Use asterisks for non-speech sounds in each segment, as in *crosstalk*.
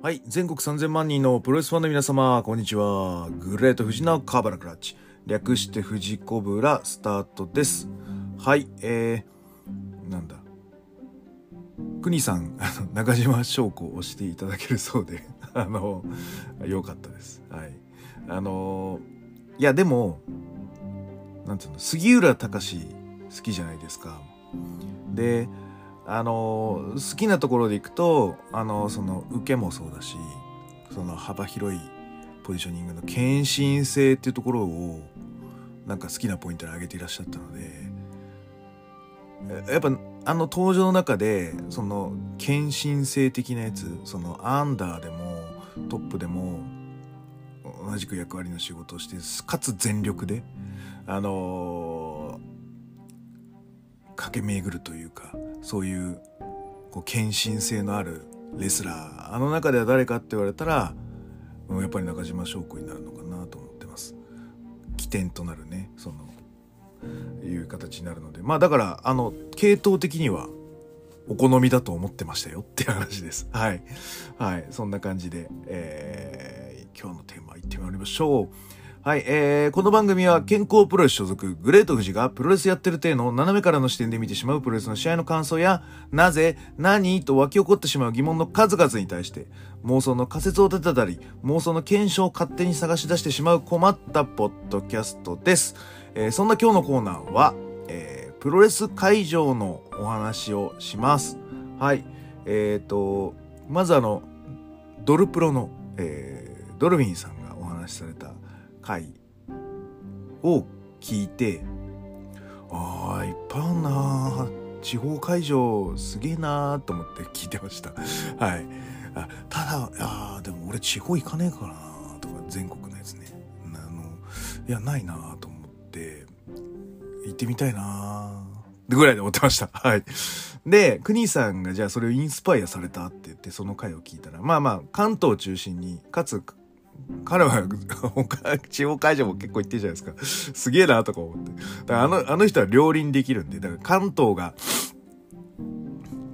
はい。全国3000万人のプロレスファンの皆様、こんにちは。グレート富士のカーバラクラッチ。略して富士コブラスタートです。はい。えー、なんだ。国さん、あの、中島翔子を押していただけるそうで、*laughs* あの、よかったです。はい。あの、いや、でも、なんつうの、杉浦隆好きじゃないですか。で、あの好きなところでいくとあのその受けもそうだしその幅広いポジショニングの献身性っていうところをなんか好きなポイントに挙げていらっしゃったのでやっぱあの登場の中でその献身性的なやつそのアンダーでもトップでも同じく役割の仕事をしてかつ全力であの駆け巡るというかそういうこう献身性のあるレスラーあの中では誰かって言われたらやっぱり中島翔子になるのかなと思ってます。起点となるねそのいう形になるので。まあだからあの系統的にはお好みだと思ってましたよっていう話です。*laughs* はい。はい。そんな感じで、えー、今日のテーマいってまいりましょう。はい、えー、この番組は健康プロレス所属、グレート富士がプロレスやってる体の斜めからの視点で見てしまうプロレスの試合の感想や、なぜ、何？と湧き起こってしまう疑問の数々に対して、妄想の仮説を立てたり、妄想の検証を勝手に探し出してしまう困ったポッドキャストです。えー、そんな今日のコーナーは、えー、プロレス会場のお話をします。はい、えーと、まずあの、ドルプロの、えー、ドルフィンさんがお話しされた、回を聞いてああいっぱいあんな地方会場すげえなーと思って聞いてました *laughs* はいあただあでも俺地方行かねえからなとか全国のやつねあのいやないなと思って行ってみたいなぐらいで思ってました。*laughs* はい。で、クニさんがじゃあそれをインスパイアされたって言ってその回を聞いたら、まあまあ関東中心に、かつ彼は他地方会場も結構行ってるじゃないですか。すげえなとか思って。だからあの、あの人は両輪できるんで、だから関東が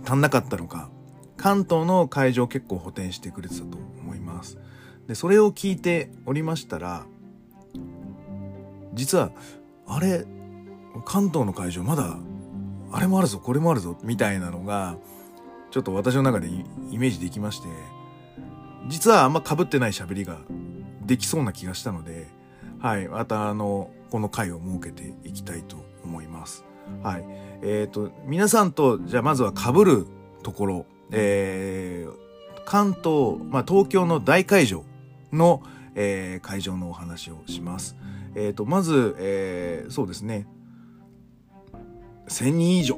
足んなかったのか、関東の会場結構補填してくれてたと思います。で、それを聞いておりましたら、実は、あれ、関東の会場まだ、あれもあるぞ、これもあるぞ、みたいなのが、ちょっと私の中でイメージできまして、実はあんま被ってない喋りができそうな気がしたので、はい、またあの、この回を設けていきたいと思います。はい。えっ、ー、と、皆さんと、じゃあまずは被るところ、えー、関東、まあ東京の大会場の、えー、会場のお話をします。えっ、ー、と、まず、えー、そうですね、1000人以上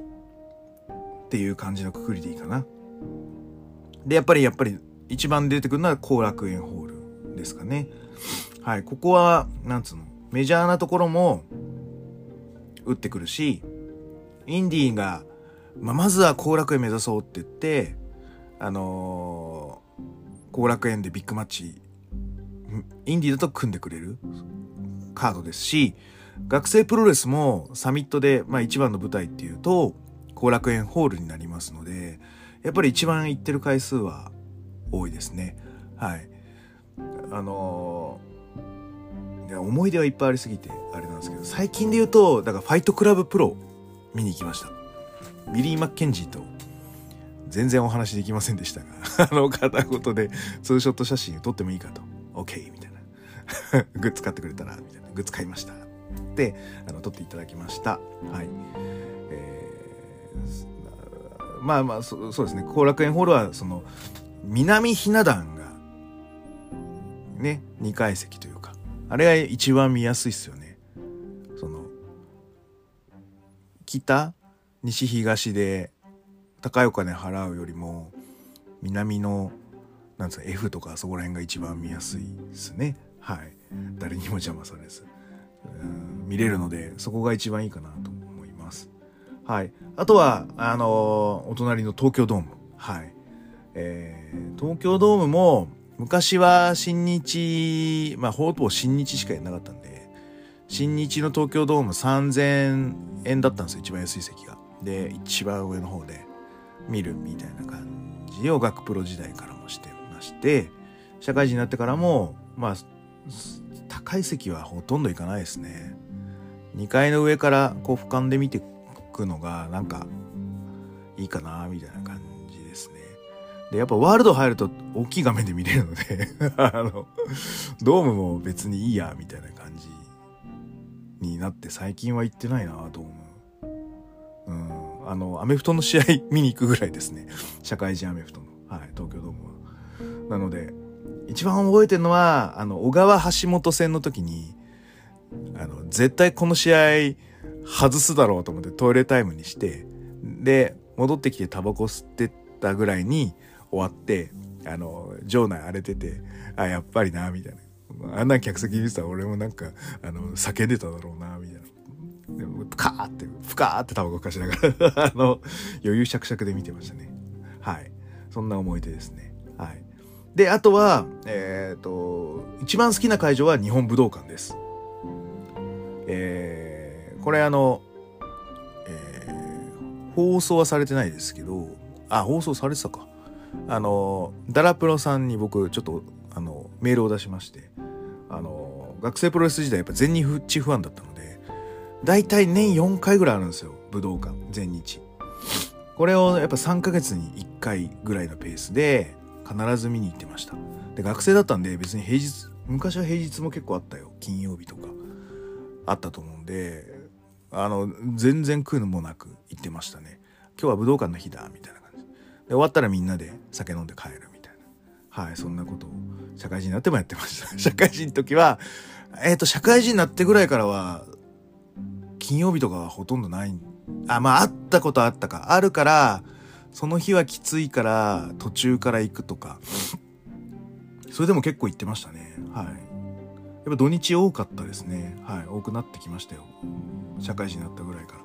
っていう感じのくくりでいいかな。で、やっぱり、やっぱり、一番出てくるのは後楽園ホールですかね。はい。ここは、なんつうの、メジャーなところも、打ってくるし、インディーが、まあ、まずは後楽園目指そうって言って、あのー、後楽園でビッグマッチ、インディーだと組んでくれるカードですし、学生プロレスもサミットで、まあ一番の舞台っていうと、後楽園ホールになりますので、やっぱり一番行ってる回数は多いですね。はい。あのー、い思い出はいっぱいありすぎてあれなんですけど、最近で言うと、だからファイトクラブプロ見に行きました。ビリー・マッケンジーと全然お話できませんでしたが、*laughs* あの片言でツーショット写真撮ってもいいかと。OK! みたいな。*laughs* グッズ買ってくれたら、みたいな。グッズ買いました。で、あの、撮っていただきました。はい。えー、まあまあ、そうですね。後楽園ホールは、その、南ひな壇が、ね、2階席というか、あれが一番見やすいっすよね。その、北、西東で高いお金払うよりも、南の、なんつうの、F とかそこら辺が一番見やすいですね。はい。誰にも邪魔されず。見れるので、そこが一番いいかなと思います。はい。あとは、あのー、お隣の東京ドーム。はい。えー、東京ドームも昔は新日、まあほぼ新日しかやらなかったんで、新日の東京ドーム3000円だったんですよ、一番安い席が。で、一番上の方で見るみたいな感じを学プロ時代からもしてまして、社会人になってからも、まあ、高い席はほとんど行かないですね。2階の上からこう俯瞰で見てくのがなんかいいかなみたいな感じ。で、やっぱワールド入ると大きい画面で見れるので *laughs* あの、ドームも別にいいやみたいな感じになって最近は行ってないな、ドーム。うん。あの、アメフトの試合見に行くぐらいですね。*laughs* 社会人アメフトの。はい、東京ドームは。なので、一番覚えてるのは、あの、小川橋本戦の時に、あの、絶対この試合外すだろうと思ってトイレタイムにして、で、戻ってきてタバコ吸ってたぐらいに終わって、あの、場内荒れてて、あ、やっぱりな、みたいな。あんな客席見てたら俺もなんか、あの、叫んでただろうな、みたいな。でも、プカーって、プカーってタバコかしながら *laughs* あの、余裕しゃくしゃくで見てましたね。はい。そんな思い出ですね。はい。で、あとは、えっ、ー、と、一番好きな会場は日本武道館です。えー、これあの、えー、放送はされてないですけど、あ、放送されてたか。あの、ダラプロさんに僕、ちょっと、あの、メールを出しまして、あの、学生プロレス時代やっぱ全日チファンだったので、大体年4回ぐらいあるんですよ、武道館、全日。これをやっぱ3ヶ月に1回ぐらいのペースで、必ず見に行ってました。で学生だったんで別に平日昔は平日も結構あったよ金曜日とかあったと思うんであの全然食うのもなく行ってましたね。今日は武道館の日だみたいな。で終わったらみんなで酒飲んで帰るみたいなはいそんなことを社会人になってもやってました社会人の時はえっ、ー、と社会人になってぐらいからは金曜日とかはほとんどないあまああったことあったかあるからその日はきついから途中から行くとか、それでも結構行ってましたね。はい。やっぱ土日多かったですね。はい。多くなってきましたよ。社会人になったぐらいから。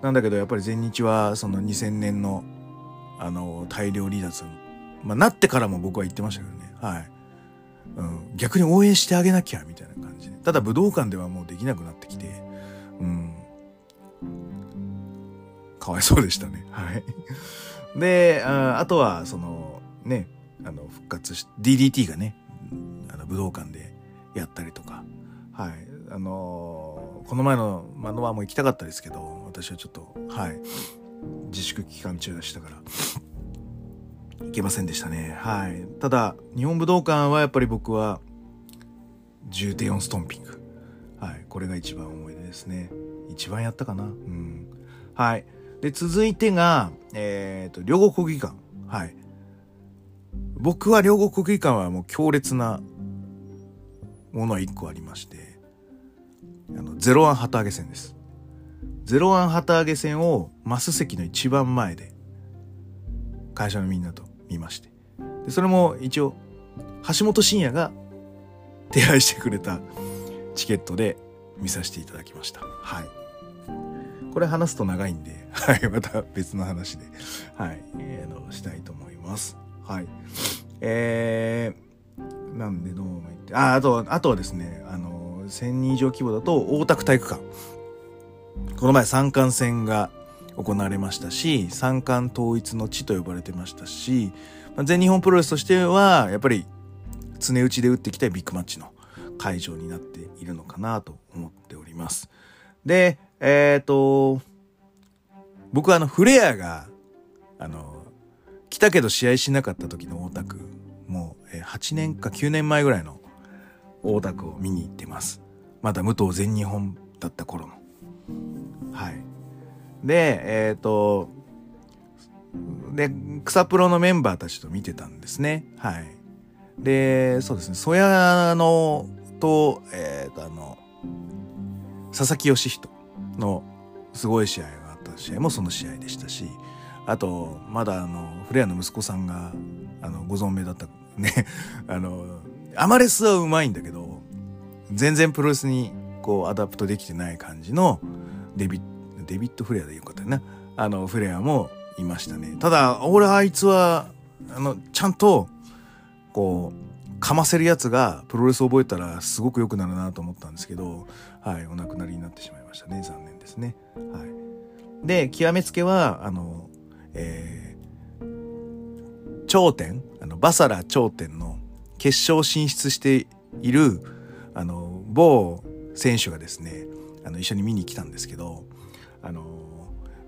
なんだけどやっぱり前日はその2000年のあの大量離脱、まあなってからも僕は言ってましたけどね。はい。うん、逆に応援してあげなきゃみたいな感じで。ただ武道館ではもうできなくなってきて、うん。かわいそうでしたね。はい。で、ああとは、その、ね、あの、復活し、DDT がね、あの、武道館でやったりとか、はい。あのー、この前のマノワも行きたかったですけど、私はちょっと、はい。自粛期間中でしたから、行けませんでしたね。はい。ただ、日本武道館はやっぱり僕は、重低音ストンピング。はい。これが一番思い出ですね。一番やったかなうん。はい。で、続いてが、えっ、ー、と、両国国技館。はい。僕は両国国技館はもう強烈なものは一個ありまして、あの、ゼロワン旗揚げ戦です。ゼロワン旗揚げ戦をマス席の一番前で、会社のみんなと見まして。で、それも一応、橋本真也が手配してくれたチケットで見させていただきました。はい。これ話すと長いんで、はい、また別の話で、はい、えー、の、したいと思います。はい。えー、なんでどうも言って、あ、あと、あとはですね、あの、1000人以上規模だと大田区体育館。この前三冠戦が行われましたし、三冠統一の地と呼ばれてましたし、まあ、全日本プロレスとしては、やっぱり常打ちで打ってきたビッグマッチの会場になっているのかなと思っております。で、えっ、ー、と、僕はあの、フレアが、あの、来たけど試合しなかった時の大田区、もう、8年か9年前ぐらいの大田区を見に行ってます。まだ武藤全日本だった頃の。はい。で、えっ、ー、と、で、草プロのメンバーたちと見てたんですね。はい。で、そうですね、曽谷のと、えっ、ー、と、あの、佐々木義人のすごい試合があった試合もその試合でしたしあとまだあのフレアの息子さんがあのご存命だったね *laughs* あのアマレスはうまいんだけど全然プロレスにこうアダプトできてない感じのデビッデビッド・フレアでよかったよな。あのフレアもいましたね。ただ俺あいつはあのちゃんとこうかませるやつがプロレス覚えたらすごく良くなるなと思ったんですけどはいお亡くなりになってしまいましたね残念ですね。はい。で極めつけはあのえー、頂点あの、バサラ頂点の決勝進出している、あの、某選手がですね、あの、一緒に見に来たんですけど、あの、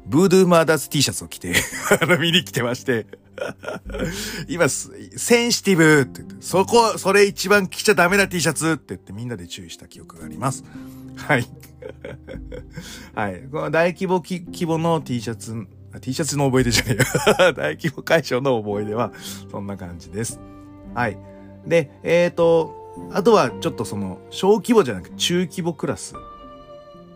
ブードゥーマーダーズ T シャツを着て、*laughs* 見に来てまして *laughs* 今、センシティブって言って、そこ、それ一番着ちゃダメな T シャツって言ってみんなで注意した記憶があります。はい。*laughs* はい。この大規模規模の T シャツ、T シャツの思い出じゃねえよ大規模会場の思い出は、そんな感じです。はい。で、えっ、ー、と、あとはちょっとその、小規模じゃなく中規模クラス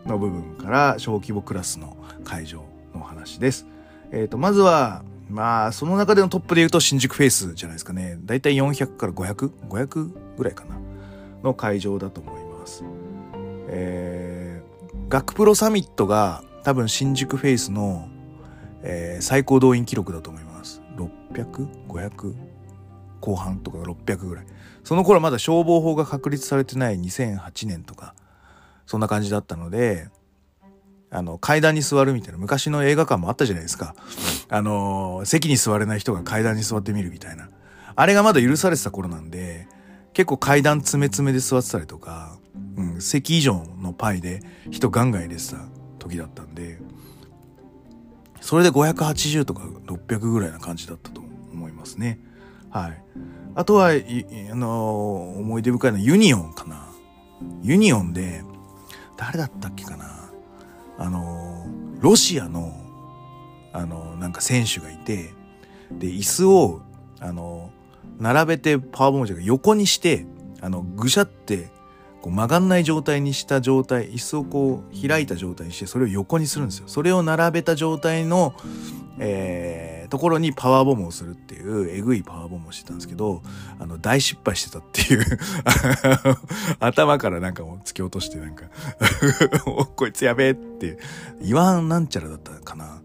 の部分から小規模クラスの会場の話です。えっ、ー、と、まずは、まあ、その中でのトップで言うと新宿フェイスじゃないですかね。だいたい400から 500?500 ぐらいかなの会場だと思います。えー、学プロサミットが多分新宿フェイスの、えー、最高動員記録だと思います。600?500? 後半とか600ぐらい。その頃まだ消防法が確立されてない2008年とか、そんな感じだったので、あの、階段に座るみたいな、昔の映画館もあったじゃないですか。あの、席に座れない人が階段に座ってみるみたいな。あれがまだ許されてた頃なんで、結構階段詰め詰めで座ってたりとか、うん、席以上のパイで人ガンガン入れてた時だったんで、それで580とか600ぐらいな感じだったと思いますね。はい。あとは、あの思い出深いのはユニオンかな。ユニオンで、誰だったっけかな？あのロシアのあのなんか選手がいてで椅子をあの並べてパワーボムじゃ横にしてあのぐしゃってこう曲がんない状態にした状態椅子をこう開いた状態にしてそれを横にするんですよそれを並べた状態の、えー、ところにパワーボムをするっていうえぐいパワーボムをしてたんですけどあの大失敗してたっていう *laughs* 頭からなんかも突き落としてなんか *laughs* こいつやべえって言わんなんちゃらだったかな。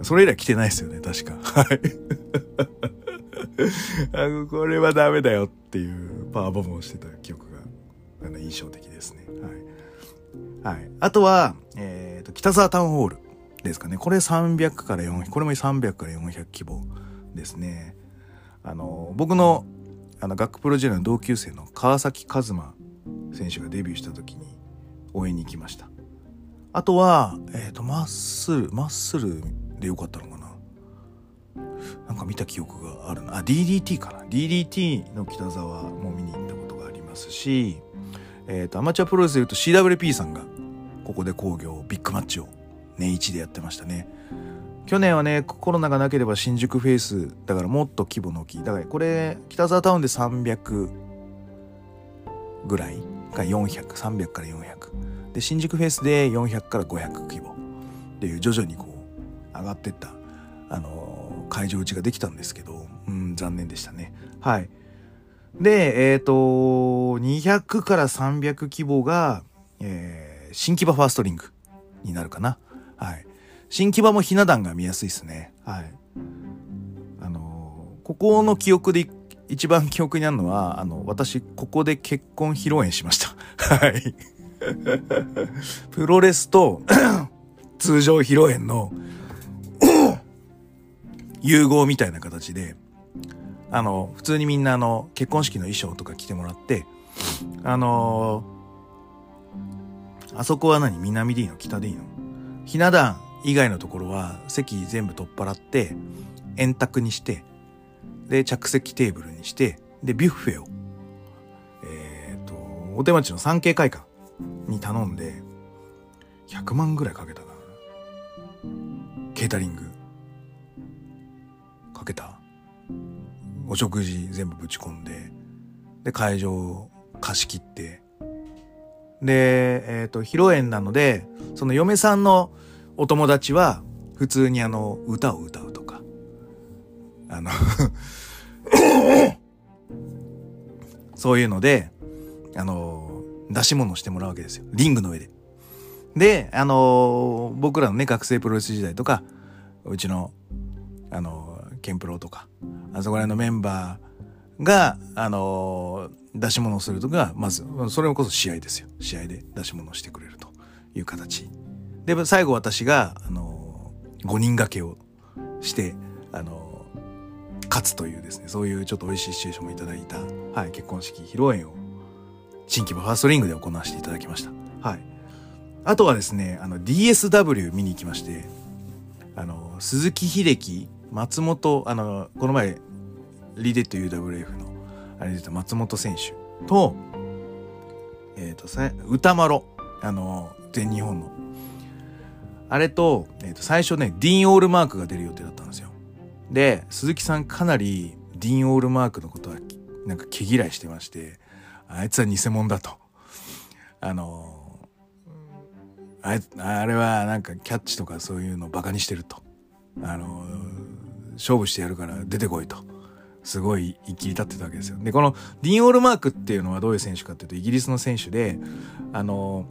それ以来来てないですよね確か。はい。*laughs* これはダメだよっていうパワーボムをしてた記憶があの印象的ですね。はい、はい、あとは、えーと北沢タウンホール。ですかね。これ300から400、これも300から400規模ですね。あの、僕の、あの、学プロ時代の同級生の川崎和馬選手がデビューした時に応援に行きました。あとは、えっ、ー、と、マッスル、マッスルでよかったのかな。なんか見た記憶があるな。あ、DDT かな。DDT の北沢も見に行ったことがありますし、えっ、ー、と、アマチュアプロレスで言うと CWP さんがここで工業ビッグマッチを年一でやってましたね。去年はね、コロナがなければ新宿フェイス、だからもっと規模の大きい。だからこれ、北沢タウンで300ぐらいが400、300から400。で、新宿フェイスで400から500規模っていう徐々にこう上がってった、あの、会場打ちができたんですけど、うん、残念でしたね。はい。で、えっ、ー、と、200から300規模が、えー、新木場ファーストリングになるかな。はい。新木場もひな壇が見やすいですね。はい。あのー、ここの記憶で一番記憶にあるのは、あの、私、ここで結婚披露宴しました。*laughs* はい。プロレスと *coughs* 通常披露宴の *coughs* 融合みたいな形で、あの、普通にみんなあの、結婚式の衣装とか着てもらって、あのー、あそこは何？南でいいの？北でいいの？ひな壇以外のところは席全部取っ払って円卓にしてで着席テーブルにしてでビュッフェをえっ、と大手町の産経会館に頼んで100万ぐらいかけたな。ケータリング。かけた。お食事全部ぶち込んでで会場貸し切ってで、えっ、ー、と、披露宴なので、その嫁さんのお友達は、普通にあの、歌を歌うとか、あの *coughs* そういうので、あの、出し物してもらうわけですよ。リングの上で。で、あの、僕らのね、学生プロレス時代とか、うちの、あの、ケンプロとか、あそこら辺のメンバーが、あの、出し物をするとが、まず、それこそ試合ですよ。試合で出し物をしてくれるという形。で、最後私が、あの、5人掛けをして、あの、勝つというですね、そういうちょっと美味しいシチュエーションもいただいた、はい、結婚式披露宴を、新規部ファーストリングで行わせていただきました。はい。あとはですね、あの、DSW 見に行きまして、あの、鈴木秀樹、松本、あの、この前、リデット UWF の、あれ出た松本選手と、えっ、ー、と、歌丸、あの、全日本の。あれと、えっ、ー、と、最初ね、ディーン・オールマークが出る予定だったんですよ。で、鈴木さんかなりディーン・オールマークのことは、なんか毛嫌いしてまして、あいつは偽物だと。あの、ああれはなんかキャッチとかそういうのをバカにしてると。あの、勝負してやるから出てこいと。すごい言い切り立ってたわけですよ。で、このディーン・オールマークっていうのはどういう選手かっていうと、イギリスの選手で、あの、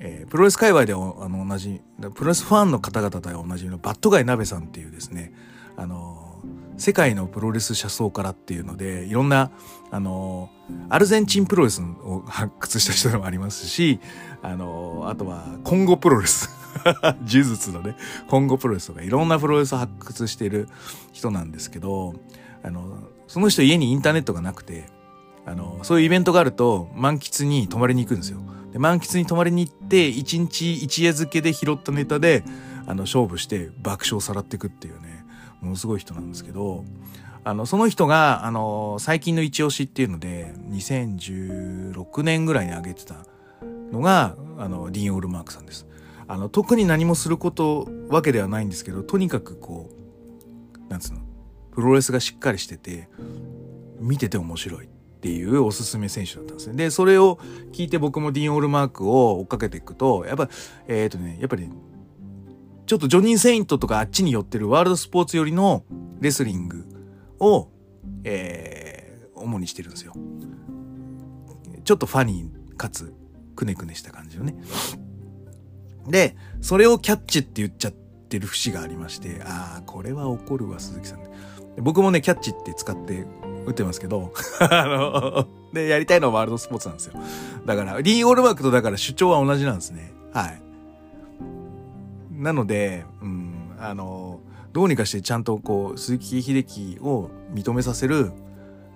えー、プロレス界隈であの同じ、プロレスファンの方々とは同じのバットガイナベさんっていうですね、あの、世界のプロレス車窓からっていうので、いろんな、あの、アルゼンチンプロレスを発掘した人でもありますし、あの、あとは、コンゴプロレス。*laughs* 呪術のね、コンゴプロレスとかいろんなプロレスを発掘している人なんですけど、あの、その人家にインターネットがなくて、あの、そういうイベントがあると満喫に泊まりに行くんですよ。で、満喫に泊まりに行って、一日一夜漬けで拾ったネタで、あの、勝負して爆笑さらっていくっていうね、ものすごい人なんですけど、あの、その人が、あの、最近の一押しっていうので、2016年ぐらいに上げてたのが、あの、ディーン・オールマークさんです。あの、特に何もすることわけではないんですけど、とにかくこう、なんつうの、プロレスがしっかりしてて、見てて面白いっていうおすすめ選手だったんですね。で、それを聞いて僕もディーン・オールマークを追っかけていくと、やっぱ、えっ、ー、とね、やっぱり、ちょっとジョニー・セイントとかあっちに寄ってるワールドスポーツ寄りのレスリングを、えー、主にしてるんですよ。ちょっとファニーかつくねくねした感じのね。で、それをキャッチって言っちゃってる節がありまして、ああ、これは怒るわ、鈴木さん。僕もね、キャッチって使って打ってますけど、*laughs* あの、で、やりたいのはワールドスポーツなんですよ。だから、リー・オールバークとだから主張は同じなんですね。はい。なので、うん、あの、どうにかしてちゃんとこう、鈴木秀樹を認めさせる、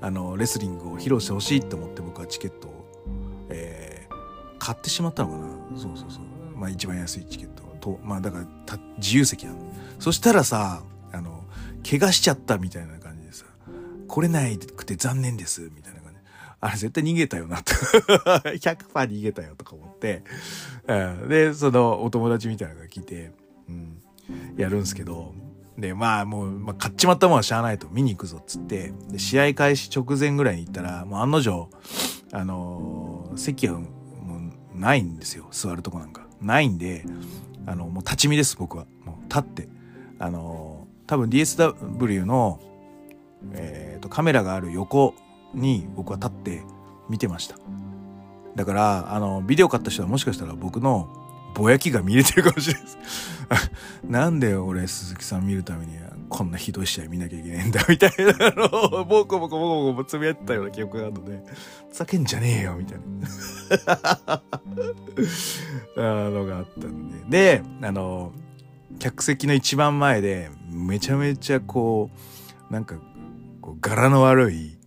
あの、レスリングを披露してほしいって思って僕はチケットを、えー、買ってしまったのかな。そうそうそう。まあ一番安いチケットと、まあだから自由席なの。そしたらさ、怪我しちゃったみたいな感じでさ、来れないくて残念です、みたいな感じ。あれ絶対逃げたよな、と。*laughs* 100%逃げたよ、とか思って。で、そのお友達みたいなのが来て、うん、やるんすけど、で、まあもう、まあ、買っちまったもんはしゃあないと見に行くぞっつって、で試合開始直前ぐらいに行ったら、もう案の定、あのー、席はもうないんですよ。座るとこなんか。ないんで、あの、もう立ち見です、僕は。もう立って。あのー多分 DSW の、えーと、カメラがある横に僕は立って見てました。だから、あの、ビデオ買った人はもしかしたら僕のぼやきが見れてるかもしれないです。*laughs* なんで俺鈴木さん見るためにこんなひどい試合見なきゃいけないんだみたいなのをボコボコボコボコつぶやってたような記憶があるので、ふざけんじゃねえよみたいな *laughs* あのがあったんで。で、あの、客席の一番前でめちゃめちゃこうなんかこう柄の悪い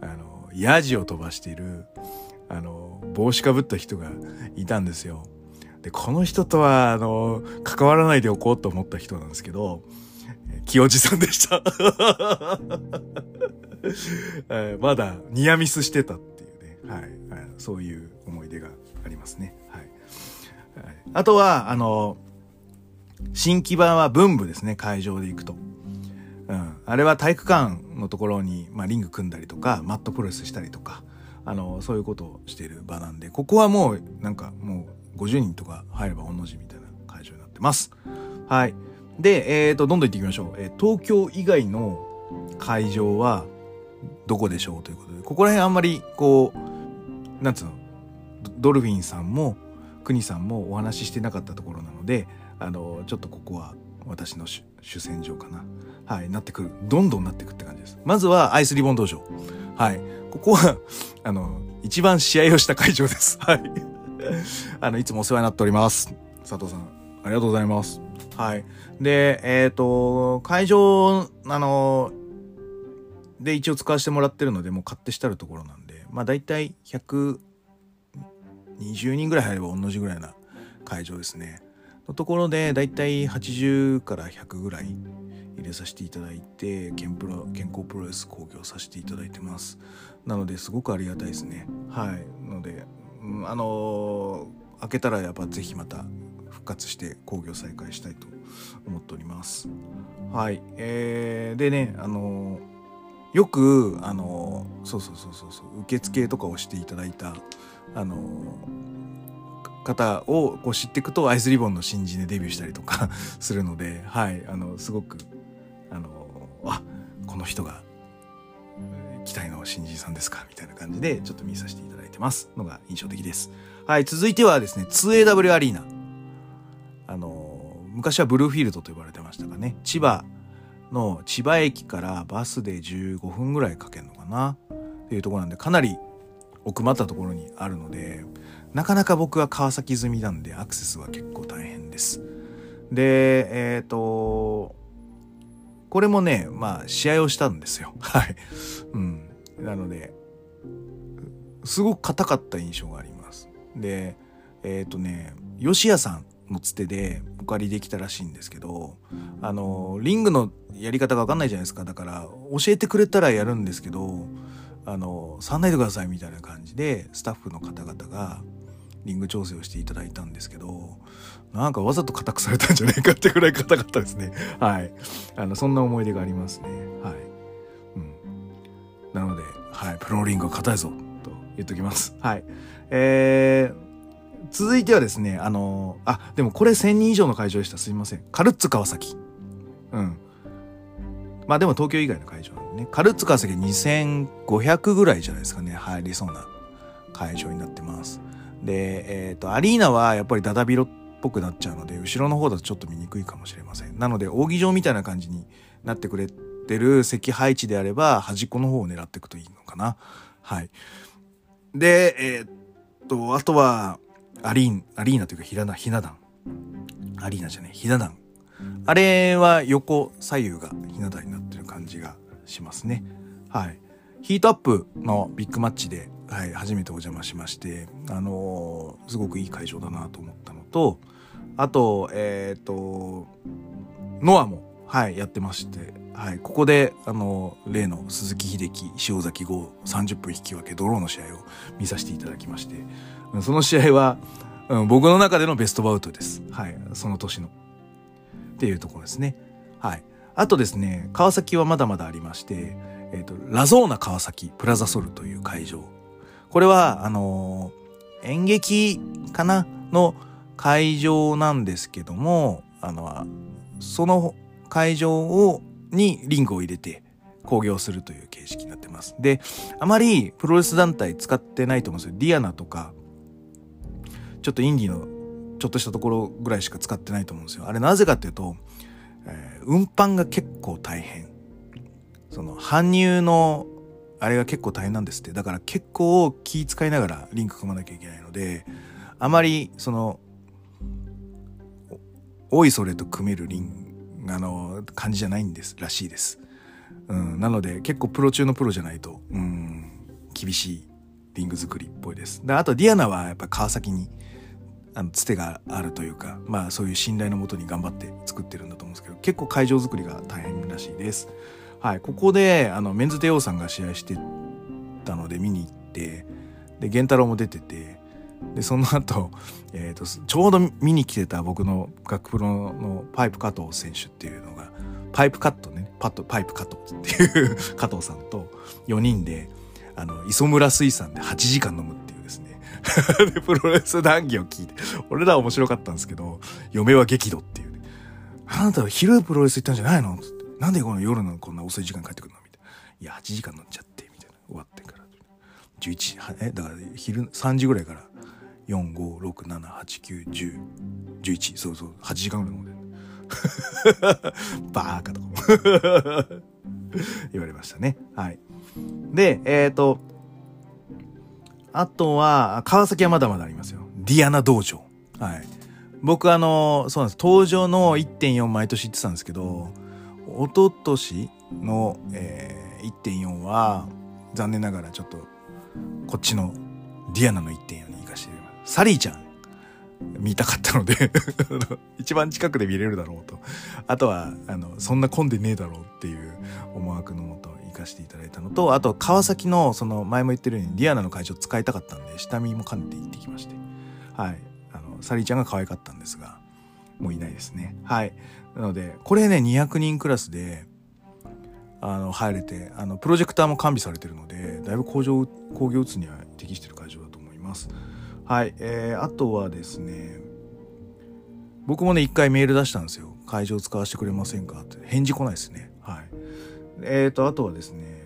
あのヤジを飛ばしているあの帽子かぶった人がいたんですよ。でこの人とはあの関わらないでおこうと思った人なんですけど清治さんでした。*laughs* まだニアミスしてたっていうね、はい、そういう思い出がありますね。はい、あとはあの新木場は文部ですね、会場で行くと。うん。あれは体育館のところに、まあ、リング組んだりとか、マットプレスしたりとか、あの、そういうことをしている場なんで、ここはもう、なんかもう50人とか入れば御の字みたいな会場になってます。はい。で、えっ、ー、と、どんどん行っていきましょう。えー、東京以外の会場はどこでしょうということで、ここら辺あんまり、こう、なんつうの、ドルフィンさんも、国さんもお話ししてなかったところなので、あのちょっとここは私の主戦場かな。はいなってくる。どんどんなってくって感じです。まずはアイスリボン道場。はい。ここは *laughs* あの一番試合をした会場です。*laughs* はい。*laughs* あのいつもお世話になっております。佐藤さんありがとうございます。はい。でえっ、ー、と会場あので、一応使わせてもらってるので、もう買ってしてあるところなんで、まあ大体120人ぐらい入れば同じぐらいな会場ですね。のところで、大体80から100ぐらい入れさせていただいて、健プロ、健康プロレス興行させていただいてます。なので、すごくありがたいですね。はい。ので、あのー、開けたらやっぱぜひまた復活して興行再開したいと思っております。はい。えー、でね、あのーよくあのそうそうそうそう受付とかをしていただいたあの方をこう知っていくとアイスリボンの新人でデビューしたりとか *laughs* するのではいあのすごくあのあこの人が期待の新人さんですかみたいな感じでちょっと見させていただいてますのが印象的です。はい、続いてはですね、2AW アリーナ。あの、昔はブルーフィールドと呼ばれてましたがね、千葉の千葉駅からバスで15分ぐらいかけるのかなっていうところなんでかなり奥まったところにあるのでなかなか僕は川崎済みなんでアクセスは結構大変です。でえっ、ー、とこれもねまあ試合をしたんですよ。*laughs* はい。うん。なのですごく硬かった印象があります。でえっ、ー、とね吉谷さんのつてでお借りできたらしいんですけどあのリングのやり方が分かんないじゃないですかだから教えてくれたらやるんですけどあの触んないでくださいみたいな感じでスタッフの方々がリング調整をしていただいたんですけどなんかわざと硬くされたんじゃないかってぐらい硬かったですね *laughs* はいあのそんな思い出がありますねはい、うん、なので、はい、プロリングは硬いぞと言っときます *laughs* はいえー続いてはですね、あの、あ、でもこれ1000人以上の会場でした。すいません。カルッツ川崎。うん。まあでも東京以外の会場なんでね。カルッツ川崎2500ぐらいじゃないですかね。入りそうな会場になってます。で、えっ、ー、と、アリーナはやっぱりダダビロっぽくなっちゃうので、後ろの方だとちょっと見にくいかもしれません。なので、扇状みたいな感じになってくれてる席配置であれば、端っこの方を狙っていくといいのかな。はい。で、えっ、と、あとは、アリーン、アリーナというかひな、ひな壇。アリーナじゃねえ、ひな壇。あれは横左右がひな壇になってる感じがしますね。はい。ヒートアップのビッグマッチで、はい、初めてお邪魔しまして、あの、すごくいい会場だなと思ったのと、あと、えっ、ー、と、ノアも、はい、やってまして、はい、ここで、あの、例の鈴木秀樹、塩崎号30分引き分けドローの試合を見させていただきまして、その試合は、うん、僕の中でのベストバウトです。はい。その年の。っていうところですね。はい。あとですね、川崎はまだまだありまして、えっ、と、ラゾーナ川崎プラザソルという会場。これは、あのー、演劇かな？の会場なんですけども、あの、その会場を、にリングを入れて、興行するという形式になってます。で、あまりプロレス団体使ってないと思うんですよ。ディアナとか、ちょっとインディのちょっとしたところぐらいしか使ってないと思うんですよ。あれなぜかっていうと、えー、運搬が結構大変。その搬入のあれが結構大変なんですって。だから結構気使いながらリンク組まなきゃいけないので、あまりその、おいそれと組めるリンあの、感じじゃないんです、らしいです。うん、なので結構プロ中のプロじゃないと、うん、厳しいリング作りっぽいです。で、あとディアナはやっぱ川崎にあのつてがあるというかまあそういう信頼のもとに頑張って作ってるんだと思うんですけど結構会場作りが大変らしいです。はい、ここであのメンズ帝王さんが試合してたので見に行ってで源太郎も出ててでその後、*laughs* えーと、ちょうど見に来てた僕の学プロのパイプ加藤選手っていうのがパイプカットねパッとパイプ加藤っていう *laughs* 加藤さんと4人であの磯村水産で8時間飲むっていうですね *laughs* で、プロレス談義を聞いて、俺らは面白かったんですけど、嫁は激怒っていうね。あなたは昼プロレス行ったんじゃないの？なんでこの夜のこんな遅い時間帰ってくるの？みたいな。いや、8時間乗っちゃって、みたいな。終わってから。11時、え、だから昼3時ぐらいから、4、5、6、7、8、9、10、11、そうそう、8時間ぐらい飲んでる。*laughs* バーカとか *laughs* 言われましたね。はい。で、えっ、ー、と、あとは、川崎はまだまだありますよ。ディアナ道場。はい。僕あの、そうなんです。登場の1.4毎年行ってたんですけど、一昨年の、え1.4は残念ながらちょっとこっちのディアナの1.4に行かしてサリーちゃん見たかったので *laughs* 一番近くで見れるだろうと。あとは、あの、そんな混んでねえだろうっていう思惑のもと行かせていただいたのと、あと、川崎の、その、前も言ってるように、ディアナの会場使いたかったんで、下見も兼ねて行ってきまして。はい。あの、サリーちゃんが可愛かったんですが、もういないですね。はい。なので、これね、200人クラスで、あの、入れて、あの、プロジェクターも完備されてるので、だいぶ工場、工業打つには適してる会場だと思います。はい。えー、あとはですね、僕もね、一回メール出したんですよ。会場使わせてくれませんか？って。返事来ないですね。はい。えーと、あとはですね、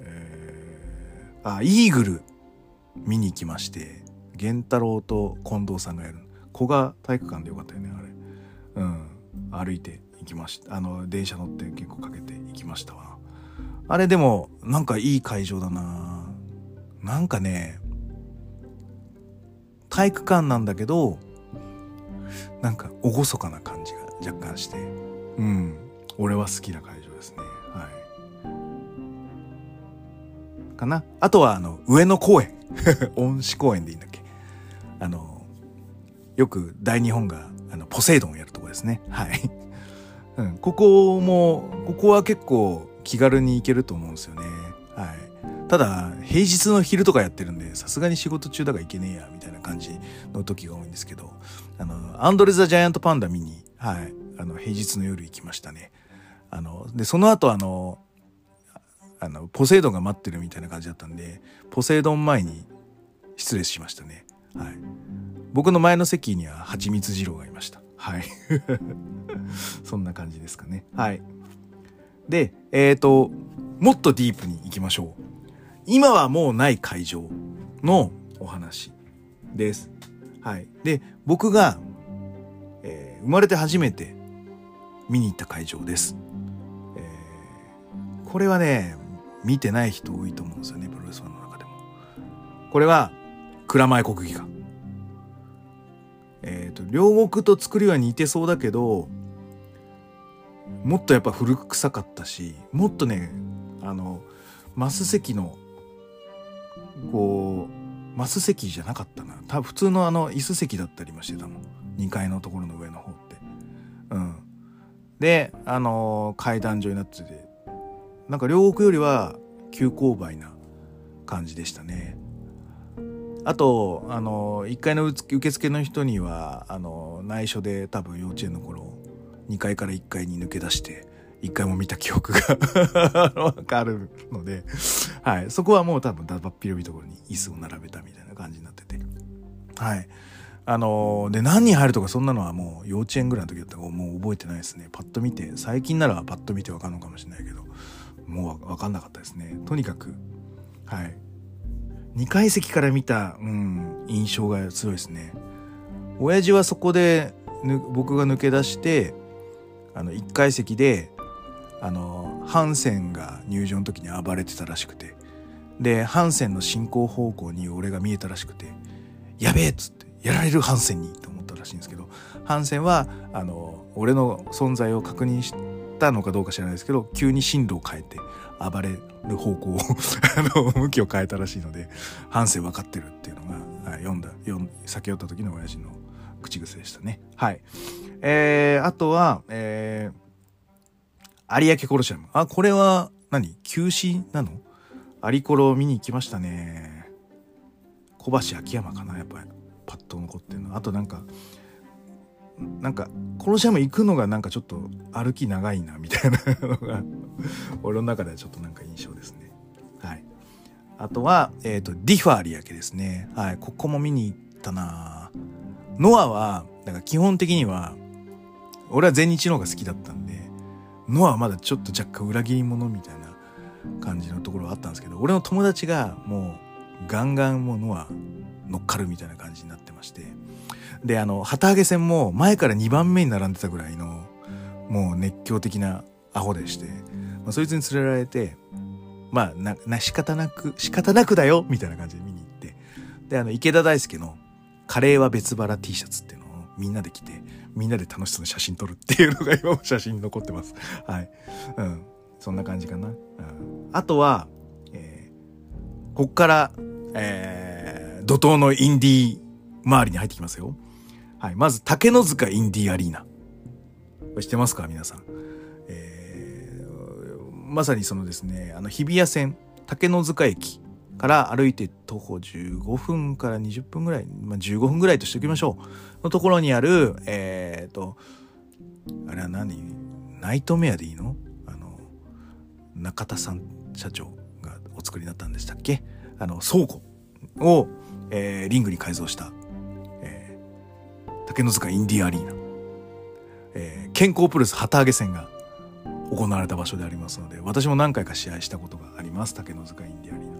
えー、あ、イーグル見に行きまして、源太郎と近藤さんがやる。古賀体育館でよかったよね、あれ。うん。歩いて行きました。あの、電車乗って結構かけて行きましたわ。あれでも、なんかいい会場だな。なんかね、体育館なんだけどなんか厳かな感じが若干して。うん。俺は好きな会場ですね。はい。かな。あとはあの上野公園。*laughs* 恩賜公園でいいんだっけ。あのよく大日本があのポセイドンをやると。ですねはい、*laughs* うん、ここもここは結構気軽に行けると思うんですよねはいただ、平日の昼とかやってるんで、さすがに仕事中だから行けねえや、みたいな感じの時が多いんですけど、あの、アンドレ・ザ・ジャイアント・パンダ見に、はい、あの、平日の夜行きましたね。あの、で、その後あの、あの、ポセイドンが待ってるみたいな感じだったんで、ポセイドン前に失礼しましたね。はい。僕の前の席には蜂蜜二郎がいました。はい。*laughs* そんな感じですかね。はい。で、えっ、ー、と、もっとディープに行きましょう。今はもうない会場のお話です。はい。で、僕が、えー、生まれて初めて見に行った会場です。えー、これはね、見てない人多いと思うんですよね、プロレスファンの中でも。これは、蔵前国技館。えっ、ー、と、両国と作りは似てそうだけど、もっとやっぱ古臭かったし、もっとね、あの、マス席のこうマス席じゃなかったな。多分普通のあの椅子席だったりもしてたもん。2階のところの上の方って。うん。であのー、階段状になってて。なんか両国よりは急勾配な感じでしたね。あとあの、1階の受付の人にはあの、内緒で多分幼稚園の頃2階から1階に抜け出して一回も見た記憶が *laughs* わかるので、はい。そこはもう多分だばっ広いところに椅子を並べたみたいな感じになってて。はい。あの、で、何人入るとかそんなのはもう幼稚園ぐらいの時だったからもう覚えてないですね。パッと見て、最近ならパッと見てわかるのかもしれないけど、もうわかんなかったですね。とにかく、はい。2階席から見た、うん、印象が強いですね。親父はそこで、僕が抜け出して、あの、1階席で、あのハンセンが入場の時に暴れてたらしくてでハンセンの進行方向に俺が見えたらしくて「やべえ!」っつって「やられるハンセンに!」と思ったらしいんですけどハンセンはあの俺の存在を確認したのかどうか知らないですけど急に進路を変えて暴れる方向を *laughs* あの向きを変えたらしいのでハンセン分かってるっていうのがはい読んだ読ん酒酔った時の親父の口癖でしたねはいえー、あとはえー有明コロシアム。あ、これは何、休止なの？アリコロ見に行きましたね。小橋秋山かな？やっぱり。パッと残ってるの。あとなんか、なんか、コロシアム行くのがなんかちょっと歩き長いな、みたいなのが *laughs* 俺の中ではちょっとなんか印象ですね。はい。あとは、えっ、ー、と、ディファ有明ですね。はい。ここも見に行ったなノアは、なんか基本的には、俺は全日の方が好きだったんで、ノアはまだちょっと若干裏切り者みたいな感じのところはあったんですけど俺の友達がもうガンガンもうノアは乗っかるみたいな感じになってましてであの旗揚げ戦も前から2番目に並んでたぐらいのもう熱狂的なアホでして、まあ、そいつに連れられてまあなな仕方なく仕方なくだよみたいな感じで見に行ってであの池田大輔の「カレーは別腹 T シャツ」っていうのをみんなで着てみんなで楽しそうな写真撮るっていうのが *laughs* 今も写真に残ってます。はい。うん。そんな感じかな。うん、あとは、えー、こっから、えー、怒涛のインディー周りに入ってきますよ。はい。まず、竹の塚インディーアリーナ。これ知ってますか？皆さん。まさにそのですね、あの、日比谷線、竹の塚駅から歩いて徒歩15分から20分ぐらい、まあ、15分ぐらいとしておきましょう。のところにある、えっ、ー、と、あれは何？ナイトメアでいいの？あの、中田さん社長がお作りになったんでしたっけ？あの、倉庫を、えー、リングに改造した、えー、竹の塚インディアリーナ、えー、健康プロス旗揚げ戦が行われた場所でありますので、私も何回か試合したことがあります。竹の塚インディアリーナ。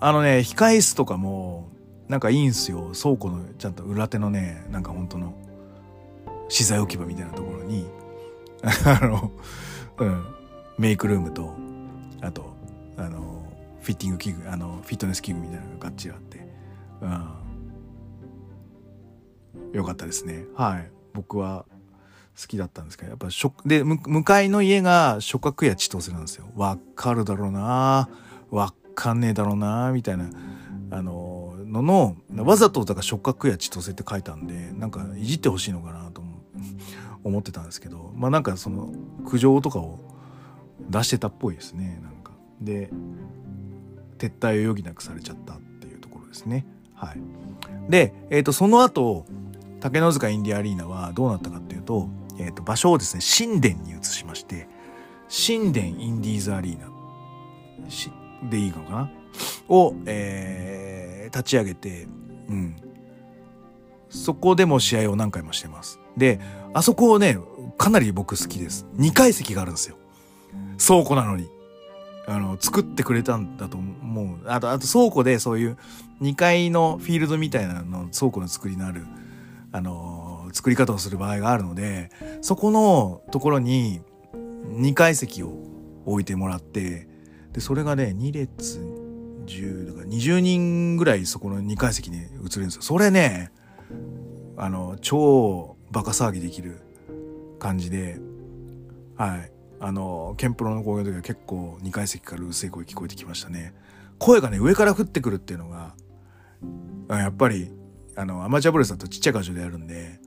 あのね、控え室とかも、なんかいいんすよ。倉庫のちゃんと裏手のね、なんか本当の資材置き場みたいなところに、*laughs* あの、うん、メイクルームと、あと、あの、フィッティング器具、あの、フィットネス器具みたいなのがガッチリあって、うん。よかったですね。はい。僕は好きだったんですけど、やっぱ、で、向かいの家が諸角や千歳なんですよ。わかるだろうなわかんねえだろうなみたいな、あの、のの、わざとだから触覚や千歳って書いたんで、なんかいじってほしいのかなと思ってたんですけど、まあなんかその苦情とかを出してたっぽいですね、なんか。で、撤退を余儀なくされちゃったっていうところですね。はい。で、えっ、ー、と、その後、竹の塚インディアリーナはどうなったかっていうと、えっ、ー、と、場所をですね、神殿に移しまして、神殿インディーズアリーナ。でいいのかな？を、えー、立ち上げて、うん。そこでも試合を何回もしてます。で、あそこをね、かなり僕好きです。2階席があるんですよ。倉庫なのに。あの、作ってくれたんだと思う。あと、あと倉庫でそういう2階のフィールドみたいなの、倉庫の作りのある、あの、作り方をする場合があるので、そこのところに2階席を置いてもらって、でそれがね2列10だから20人ぐらいそこの2階席に移るんですよ。それねあの超バカ騒ぎできる感じではい。あのケンプロの公演の時は結構2階席からうるせえ声聞こえてきましたね。声がね上から降ってくるっていうのがやっぱりあのアマチュアブレスだとちっちゃい会場でやるんで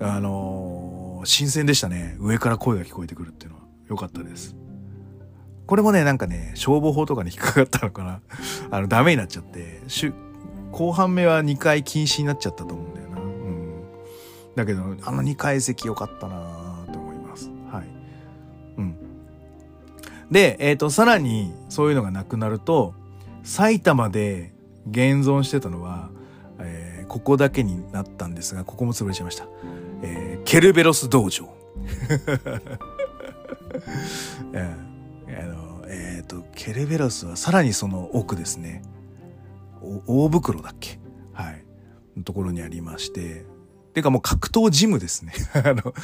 あの新鮮でしたね上から声が聞こえてくるっていうのは良かったですこれもね、なんかね、消防法とかに引っかかったのかな。*laughs* あの、ダメになっちゃって、後半目は2回禁止になっちゃったと思うんだよな。うん。だけど、あの2階席良かったなと思います。はい。うん。で、えっ、ー、と、さらに、そういうのがなくなると、埼玉で現存してたのは、ここだけになったんですが、ここも潰れちゃいました。えー、ケルベロス道場。*laughs* えーあの、えっ、ー、と、ケレベロスはさらにその奥ですね。大袋だっけ？はい。のところにありまして。てかもう格闘ジムですね。*laughs* あの、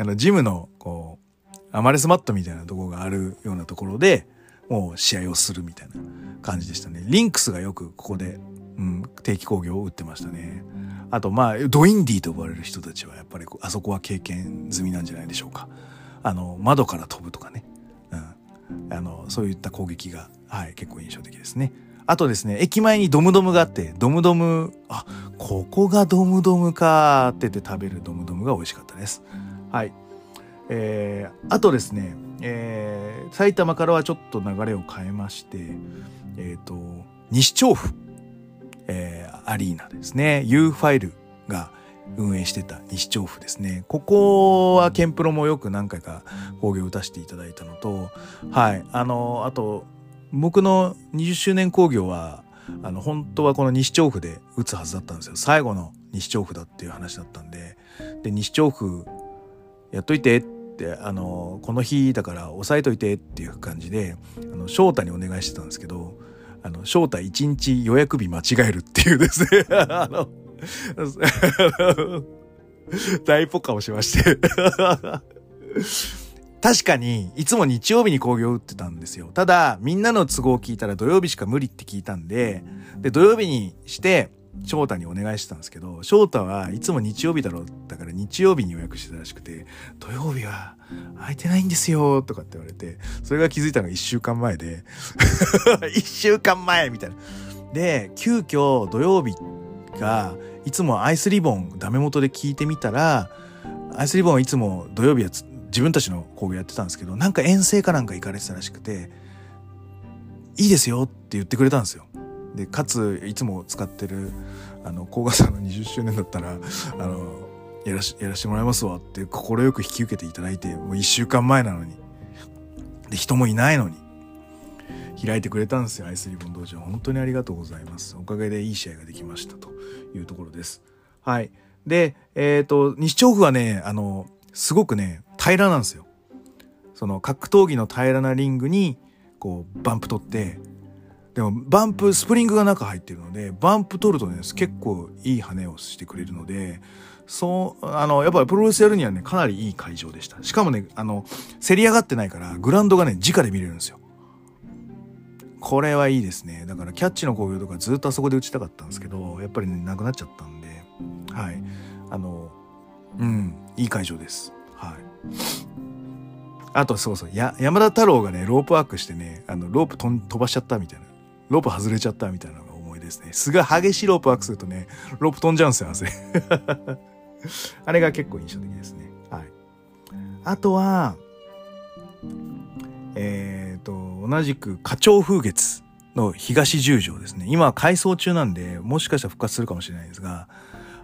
あの、ジムの、こう、アマレスマットみたいなとこがあるようなところで、もう試合をするみたいな感じでしたね。リンクスがよくここで、うん、定期工業を打ってましたね。あと、まあ、ドインディと呼ばれる人たちは、やっぱりあそこは経験済みなんじゃないでしょうか。あの、窓から飛ぶとかね。うんあの、そういった攻撃が、はい、結構印象的ですね。あとですね、駅前にドムドムがあって、ドムドム、あ、ここがドムドムかって言って食べるドムドムが美味しかったです。はい。えー、あとですね、えー、埼玉からはちょっと流れを変えまして、えっ、ー、と、西調布、えー、アリーナですね、U ファイルが、運営してた西調布ですね。ここはケンプロもよく何回か工業を打たせていただいたのと、はい。あの、あと、僕の20周年工業は、あの、本当はこの西調布で打つはずだったんですよ。最後の西調布だっていう話だったんで、で、西調布やっといてって、あの、この日だから押さえといてっていう感じで、あの、翔太にお願いしてたんですけど、あの、翔太1日予約日間違えるっていうですね、*laughs* あの、*laughs* 大ポカをしまして。*laughs* 確かに、いつも日曜日に工業打ってたんですよ。ただ、みんなの都合を聞いたら土曜日しか無理って聞いたんで、で、土曜日にして、翔太にお願いしてたんですけど、翔太はいつも日曜日だろうだから日曜日に予約してたらしくて、土曜日は空いてないんですよとかって言われて、それが気づいたのが一週間前で、*laughs* 一週間前みたいな。で、急遽土曜日が、いつもアイスリボンダメ元で聞いてみたら、アイスリボンはいつも土曜日は自分たちの工業やってたんですけど、なんか遠征かなんか行かれてたらしくて、いいですよって言ってくれたんですよ。で、かつ、いつも使ってる、あの、甲賀さんの20周年だったら、あの、やらし、やらしてもらいますわって快く引き受けていただいて、もう1週間前なのに。で、人もいないのに。開いてくれたんですよ、アイスリボン道場。本当にありがとうございます。おかげでいい試合ができましたというところです。はい。で、えっ、ー、と、西調布はね、あの、すごくね、平らなんですよ。その格闘技の平らなリングに、こう、バンプ取って、でもバンプ、スプリングが中入ってるので、バンプ取るとね、結構いい羽をしてくれるので、そう、あの、やっぱりプロレスやるにはね、かなりいい会場でした。しかもね、あの、競り上がってないから、グラウンドがね、直で見れるんですよ。これはいいですね。だからキャッチの工業とかずっとあそこで打ちたかったんですけど、やっぱりね、なくなっちゃったんで、はい。あの、うん、いい会場です。はい。あとそうそう、や、山田太郎がね、ロープワークしてね、あの、ロープ飛ばしちゃったみたいな。ロープ外れちゃったみたいなのが思いですね。すごい激しいロープワークするとね、ロープ飛んじゃうんですよ、汗。*laughs* あれが結構印象的ですね。はい。あとは、えっ、ー、と、同じく花鳥風月の東十条ですね。今は改装中なんで、もしかしたら復活するかもしれないですが、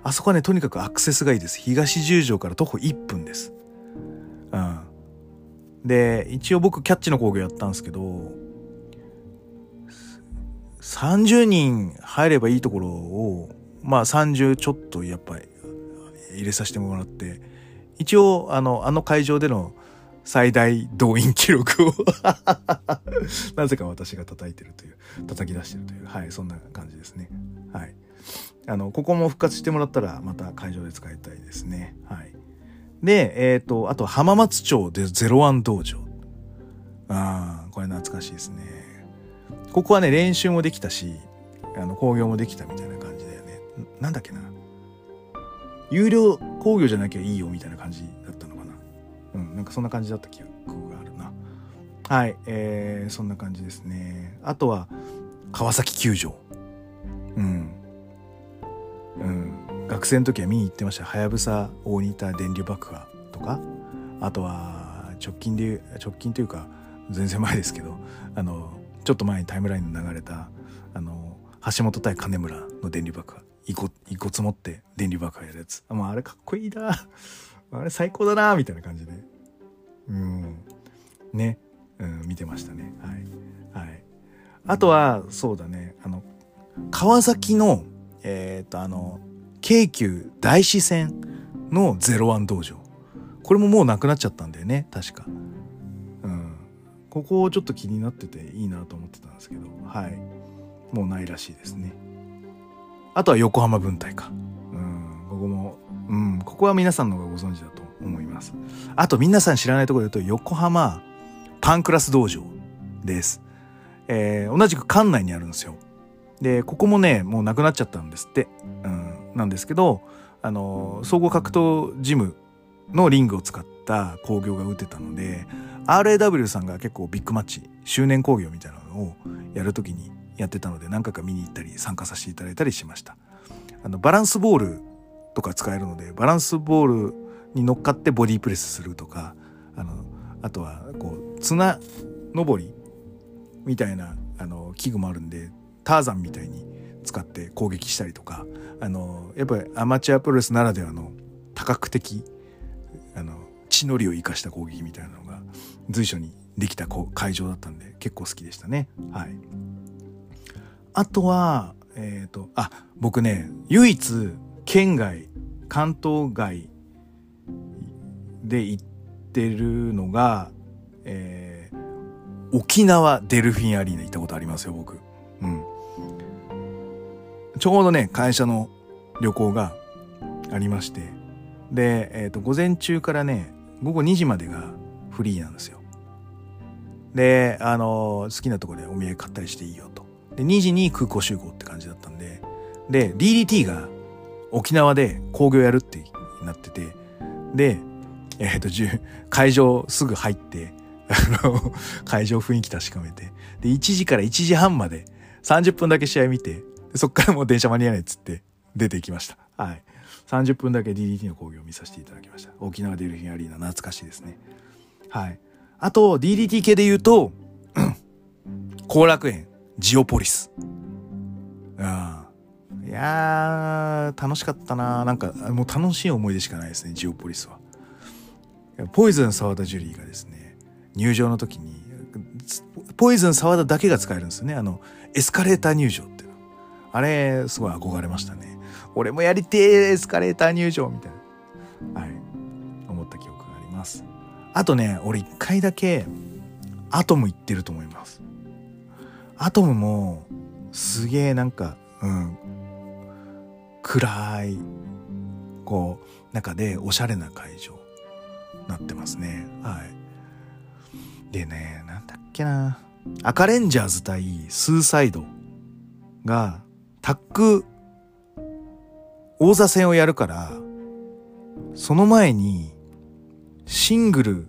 あそこはね、とにかくアクセスがいいです。東十条から徒歩1分です。うん。で、一応僕キャッチの工業やったんですけど、30人入ればいいところを、まあ30ちょっとやっぱり入れさせてもらって、一応あの、あの会場での最大動員記録を *laughs* なぜか私が叩いてるという、叩き出してるという、はい、そんな感じですね。はい。あの、ここも復活してもらったらまた会場で使いたいですね。はい。で、えっ、ー、と、あと浜松町でゼロワン道場。ああ、これ懐かしいですね。ここはね、練習もできたし、あの、工業もできたみたいな感じだよね。なんだっけな。有料工業じゃなきゃいいよみたいな感じだったのかな。うん、なんかそんな感じだった記憶があるな。はい、えー、そんな感じですね。あとは、川崎球場。うん。うん。学生の時は見に行ってました。はやぶさ大仁田電流爆破とか。あとは、直近で、直近というか、全然前ですけど、あの、ちょっと前にタイムラインに流れたあの橋本対金村の電流爆破。一個一個積もって電流爆破やるやつ。あ,、まあ、あれかっこいいな。*laughs* あれ最高だなみたいな感じで。うん。ね、うん、見てましたね。はい。はい。あとはそうだね。あの川崎のえっ、とあの京急大師線のゼロワン道場。これももうなくなっちゃったんだよね確か。ここをちょっと気になってていいなと思ってたんですけどはい。もうないらしいですね。あとは横浜分隊か。うんここもうんここは皆さんの方がご存知だと思います。あと皆さん知らないところで言うと横浜パンクラス道場です。えー、同じく館内にあるんですよ。でここもねもうなくなっちゃったんですって。うんなんですけどあの総合格闘ジムのリングを使った興行が打てたので RAW さんが結構ビッグマッチ周年興行みたいなのをやるときにやってたので何回か見に行ったり参加させていただいたりしました。あのバランスボールとか使えるのでバランスボールに乗っかってボディープレスするとかあのあとはこう綱登りみたいなあの器具もあるんでターザンみたいに使って攻撃したりとかあのやっぱりアマチュアプロレスならではの多角的あの地の利を生かした攻撃みたいなの随所にできた会場だったんで結構好きでしたね。はい。あとは、えっ、ー、と、あ、僕ね、唯一県外、関東外で行ってるのが、えー、沖縄デルフィンアリーナ行ったことありますよ、僕。うん。ちょうどね、会社の旅行がありまして、で、えっ、ー、と、午前中からね、午後2時までがフリーなんですよ。で、あの、好きなとこでお土産買ったりしていいよと。で、2時に空港集合って感じだったんで、で、DDT が沖縄で工業やるってなってて、で、えっ、と、会場すぐ入って、あの、*laughs* 会場雰囲気確かめて、で、1時から1時半まで30分だけ試合見て、そっからもう電車間に合わないっつって出てきました。はい。30分だけ DDT の興行を見させていただきました。沖縄デルフィンアリーナ懐かしいですね。はい。あと、DDT 系で言うと、*clears throat* 後楽園、ジオポリス。うん。いやー、楽しかったななんか、もう楽しい思い出しかないですね、ジオポリスは。ポイズン沢田ジュリーがですね、入場の時に、ポイズン沢田だけが使えるんですよね。あの、エスカレーター入場っていうの。あれ、すごい憧れましたね。俺もやりてえ、エスカレーター入場みたいな。はい。あとね、俺一回だけ、アトム行ってると思います。アトムも、すげえなんか、うん、暗い、こう、中でおしゃれな会場、なってますね。はい。でね、なんだっけな。赤レンジャーズ対スーサイドが、タック、王座戦をやるから、その前に、シングル、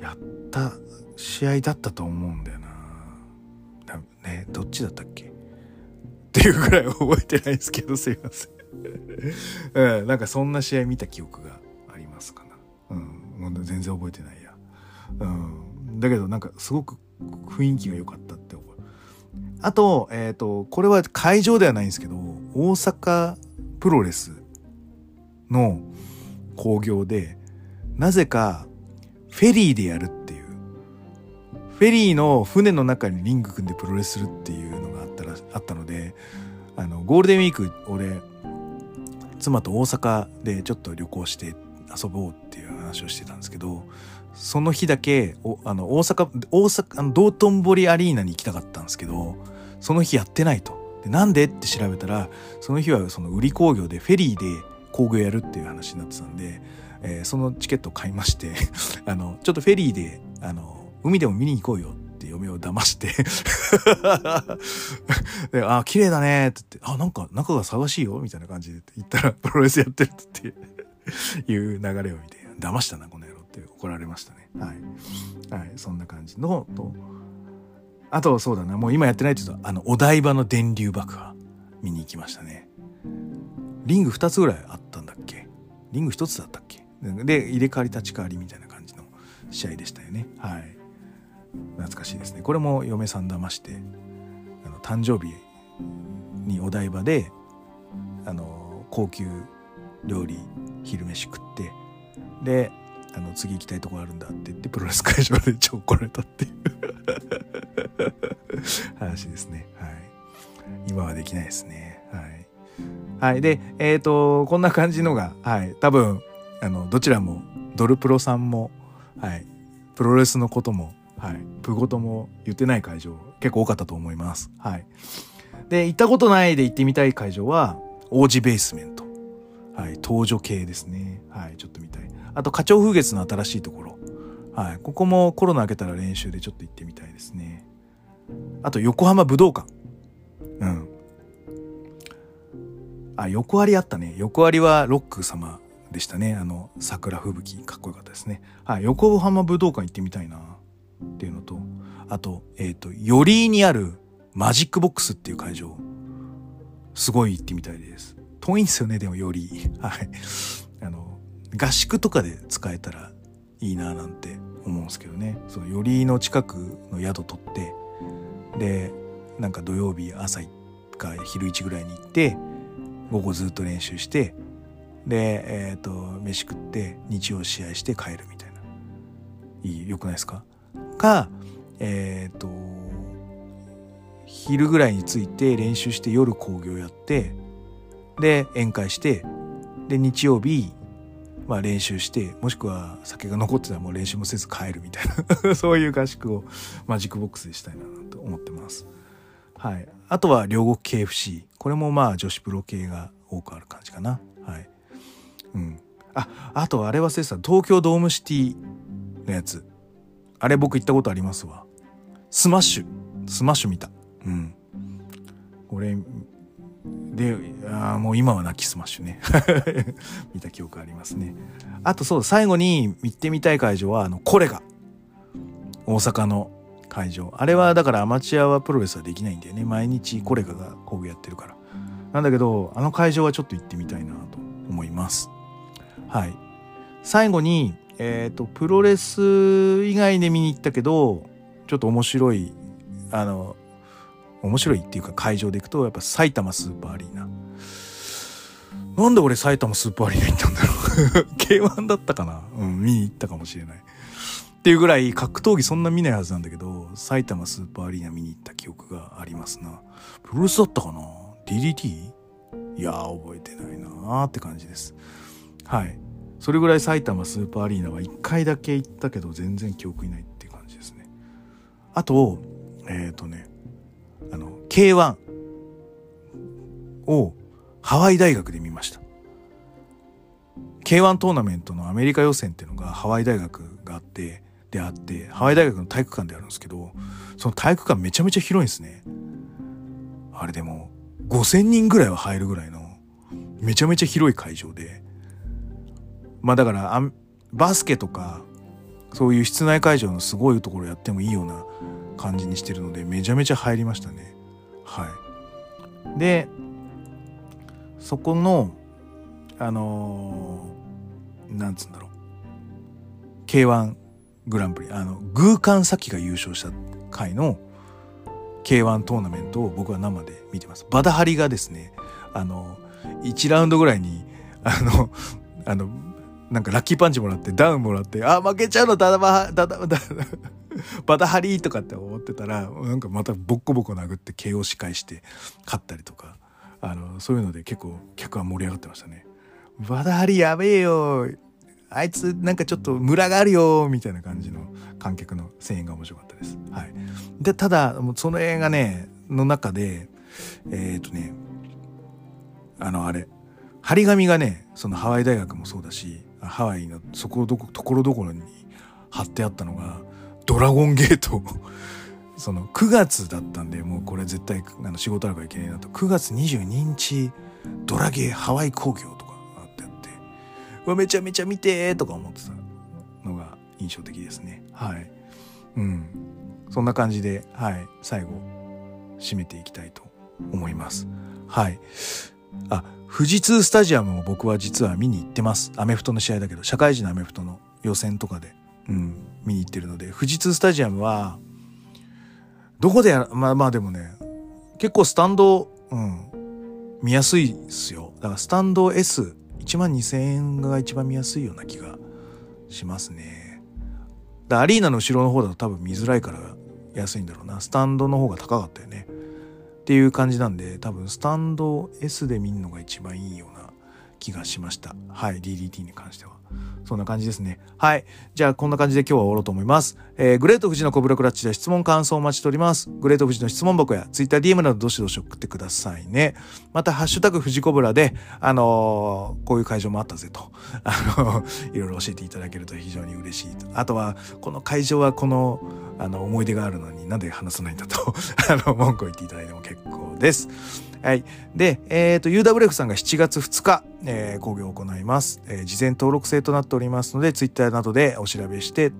やった試合だったと思うんだよな。ね、どっちだったっけ？っていうぐらい覚えてないですけど、すいません。*laughs* うん、なんかそんな試合見た記憶がありますかな。うん、全然覚えてないや。うん、だけどなんかすごく雰囲気が良かったって思う。あと、えっ、ー、と、これは会場ではないんですけど、大阪プロレスの興行で、なぜかフェリーでやるっていう。フェリーの船の中にリング組んでプロレスするっていうのがあったら、あったので、あの、ゴールデンウィーク、俺、妻と大阪でちょっと旅行して遊ぼうっていう話をしてたんですけど、その日だけ、あの、大阪、大阪、あの、道頓堀アリーナに行きたかったんですけど、その日やってないと。でなんでって調べたら、その日はその売り工業でフェリーで工業やるっていう話になってたんで、えー、そのチケットを買いまして *laughs* あの、ちょっとフェリーで、あの、海でも見に行こうよって嫁を騙して *laughs* で、あ、綺麗だねって言って、あ、なんか中が騒がしいよみたいな感じで言ったら、*laughs* プロレスやってるっていう流れを見て、騙したな、この野郎って怒られましたね。はい。はい、そんな感じのと、あとそうだな、もう今やってないって言うと、あの、お台場の電流爆破見に行きましたね。リング2つぐらいあったんだっけ？リング1つだったっけ？で、入れ替わり立ち替わりみたいな感じの試合でしたよね。はい。懐かしいですね。これも嫁さん騙して、あの誕生日にお台場で、あの、高級料理、昼飯食って、で、あの、次行きたいとこあるんだって言って、プロレス会場で超怒られたっていう *laughs* 話ですね。はい。今はできないですね。はい。はい。で、えっ、ー、と、こんな感じのが、はい。多分、あの、どちらも、ドルプロさんも、はい。プロレスのことも、はい。プゴとも言ってない会場、結構多かったと思います。はい。で、行ったことないで行ってみたい会場は、王子ベースメント。はい。登場系ですね。はい。ちょっと見たい。あと、花鳥風月の新しいところ。はい。ここもコロナ明けたら練習でちょっと行ってみたいですね。あと、横浜武道館。うん。あ、横割りあったね。横割りはロック様でしたね。あの、桜吹雪、かっこよかったですね。はい。横浜武道館行ってみたいなっていうのと、あと、えっ、ー、と、寄居にあるマジックボックスっていう会場。すごい行ってみたいです。遠いんですよね、でも寄居。はい。あの、合宿とかで使えたらいいななんて思うんですけどねその寄居の近くの宿取ってでなんか土曜日朝か昼1ぐらいに行って午後ずっと練習してでえっ、ー、と飯食って日曜試合して帰るみたいないいよくないですか？かえっ、ー、と昼ぐらいに着いて練習して夜興行やってで宴会してで日曜日まあ練習して、もしくは酒が残ってたらもう練習もせず帰るみたいな *laughs* そういう合宿をマジックボックスでしたいなと思ってます。はい。あとは両国 KFC。これもまあ女子プロ系が多くある感じかな。はい。うん。あ、あとあれ忘れてた。東京ドームシティのやつ。あれ僕行ったことありますわ。スマッシュ。スマッシュ見た。うん。これ、で、あもう今は亡きスマッシュね。*laughs* 見た記憶ありますね。あとそう、最後に行ってみたい会場は、あの、コレガ。大阪の会場。あれはだからアマチュアはプロレスはできないんだよね。毎日コレガが興行やってるから。なんだけど、あの会場はちょっと行ってみたいなと思います。はい。最後に、えっ、ー、と、プロレス以外で見に行ったけど、ちょっと面白い、あの、面白いっていうか会場で行くと、やっぱ埼玉スーパーアリーナ。なんで俺埼玉スーパーアリーナ行ったんだろう *laughs* ?K1 だったかなうん、見に行ったかもしれない。っていうぐらい格闘技そんな見ないはずなんだけど、埼玉スーパーアリーナ見に行った記憶がありますな。プロレスだったかな ?DDT? いやー、覚えてないなーって感じです。はい。それぐらい埼玉スーパーアリーナは1回だけ行ったけど全然記憶にないっていう感じですね。あと、えっ、ー、とね、あの、K1 をハワイ大学で見ました。K1 トーナメントのアメリカ予選っていうのがハワイ大学があって、であって、ハワイ大学の体育館であるんですけど、その体育館めちゃめちゃ広いんですね。あれでも、5000人ぐらいは入るぐらいの、めちゃめちゃ広い会場で、まあだからバスケとかそういう室内会場のすごいところやってもいいような感じにしてるのでめちゃめちゃ入りましたね。はい。でそこのあのー、なんつうんだろう。K1 グランプリあのグーカンサキが優勝した回の K1 トーナメントを僕は生で見てます。バダハリがですねあの1ラウンドぐらいにあのあのなんかラッキーパンチもらってダウンもらってあ負けちゃうのダダバダダダバタハリーとかって思ってたらなんかまたボッコボコ殴って KO し返して勝ったりとかあのそういうので結構客は盛り上がってましたね。バタハリやべえよあいつなんかちょっとムラがあるよみたいな感じの観客の声援が面白かったです。はい、でただその映画ねの中でえっ、ー、とねあのあれ張り紙がねそのハワイ大学もそうだしハワイのそこどこところどころに貼ってあったのがドラゴンゲート *laughs* その9月だったんでもうこれ絶対あの仕事あるからいけないなと。9月22日ドラゲーハワイ工業とかあってあってうわめちゃめちゃ見てとか思ってたのが印象的ですね。はい。うん。そんな感じではい。最後締めていきたいと思います。はい。あ富士通スタジアムも僕は実は見に行ってます。アメフトの試合だけど、社会人のアメフトの予選とかで、うん、見に行ってるので、富士通スタジアムは、どこでやまあまあでもね、結構スタンド、うん、見やすいっすよ。だからスタンド S、1万2000円が一番見やすいような気がしますね。だアリーナの後ろの方だと多分見づらいから安いんだろうな。スタンドの方が高かったよね。っていう感じなんで多分スタンド S で見るのが一番いいよ気がしました。はい。DDT に関しては。そんな感じですね。はい。じゃあこんな感じで今日は終わろうと思います、えー、グレート富士のコブラクラッチで質問感想をお待ちしております。グレート富士の質問箱や TwitterDM などどしどし送ってくださいね。またハッシュタグ富士コブラであのー、こういう会場もあったぜと。*laughs* あのー、いろいろ教えていただけると非常に嬉しいと。あとはこの会場はこのあの思い出があるのになんで話さないんだと。*laughs* あの文句を言っていただいても結構です。はい。で、えっ、ー、と、UWF さんが7月2日、えー、講義を行います、えー。事前登録制となっておりますので、Twitter などでお調べして、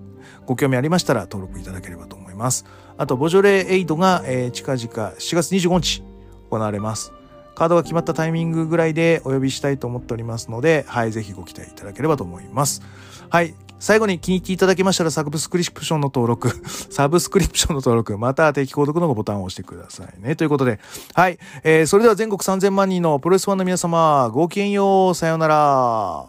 ご興味ありましたら登録いただければと思います。あと、ボジョレーエイドが、えー、近々7月25日行われます。カードが決まったタイミングぐらいでお呼びしたいと思っておりますので、はい、ぜひご期待いただければと思います。はい。最後に気に入っていただけましたらサブスクリプションの登録、*laughs* サブスクリプションの登録、また定期購読のボタンを押してくださいね。ということで、はい。えー、それでは全国3000万人のプロレスファンの皆様、ごきげんよう。さようなら。